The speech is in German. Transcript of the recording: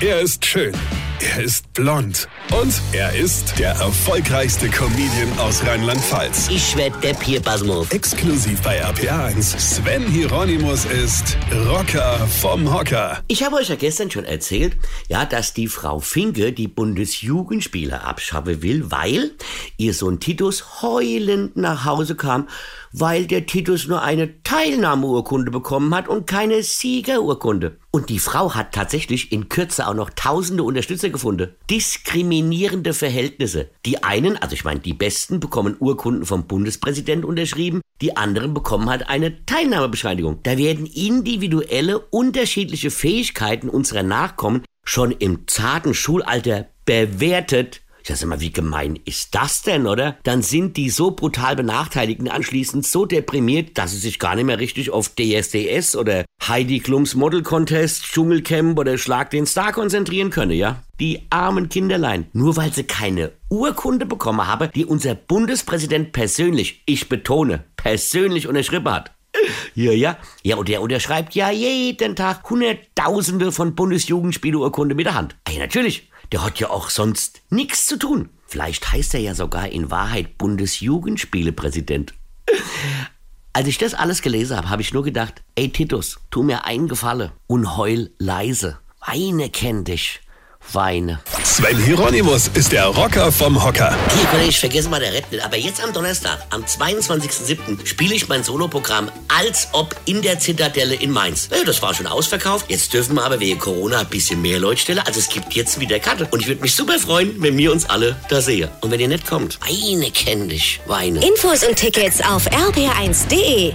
Er ist schön. Er ist blond. Und er ist der erfolgreichste Comedian aus Rheinland-Pfalz. Ich werd der Pierpasmus. Exklusiv bei RPA1. Sven Hieronymus ist Rocker vom Hocker. Ich habe euch ja gestern schon erzählt, ja, dass die Frau Finke die Bundesjugendspiele abschaffen will, weil ihr Sohn Titus heulend nach Hause kam, weil der Titus nur eine Teilnahmeurkunde bekommen hat und keine Siegerurkunde. Und die Frau hat tatsächlich in Kürze auch noch tausende Unterstützer gefunden. Diskriminierende Verhältnisse. Die einen, also ich meine, die Besten bekommen Urkunden vom Bundespräsidenten unterschrieben, die anderen bekommen halt eine Teilnahmebescheinigung. Da werden individuelle, unterschiedliche Fähigkeiten unserer Nachkommen schon im zarten Schulalter bewertet. Ich sag mal, wie gemein ist das denn, oder? Dann sind die so brutal Benachteiligten anschließend so deprimiert, dass sie sich gar nicht mehr richtig auf DSDS oder Heidi Klums Model Contest, Dschungelcamp oder Schlag den Star konzentrieren können, ja? Die armen Kinderlein. Nur weil sie keine Urkunde bekommen haben, die unser Bundespräsident persönlich, ich betone, persönlich unterschrieben hat. Ja, ja. Ja, und der unterschreibt ja jeden Tag Hunderttausende von Bundesjugendspieleurkunde mit der Hand. Ja, natürlich. Der hat ja auch sonst nichts zu tun. Vielleicht heißt er ja sogar in Wahrheit Bundesjugendspielepräsident. Als ich das alles gelesen habe, habe ich nur gedacht, ey Titus, tu mir einen Gefallen und heul leise. Weine kenn dich. Weine. Sven Hieronymus ist der Rocker vom Hocker. Hier, Kollege, ich vergesse mal der Rett nicht. Aber jetzt am Donnerstag, am 22.07., spiele ich mein Soloprogramm als ob in der Zitadelle in Mainz. Ja, das war schon ausverkauft. Jetzt dürfen wir aber wegen Corona ein bisschen mehr Leute stellen. Also es gibt jetzt wieder Karte. Und ich würde mich super freuen, wenn wir uns alle da sehen. Und wenn ihr nicht kommt, Weine kenn dich. Weine. Infos und Tickets auf rb1.de.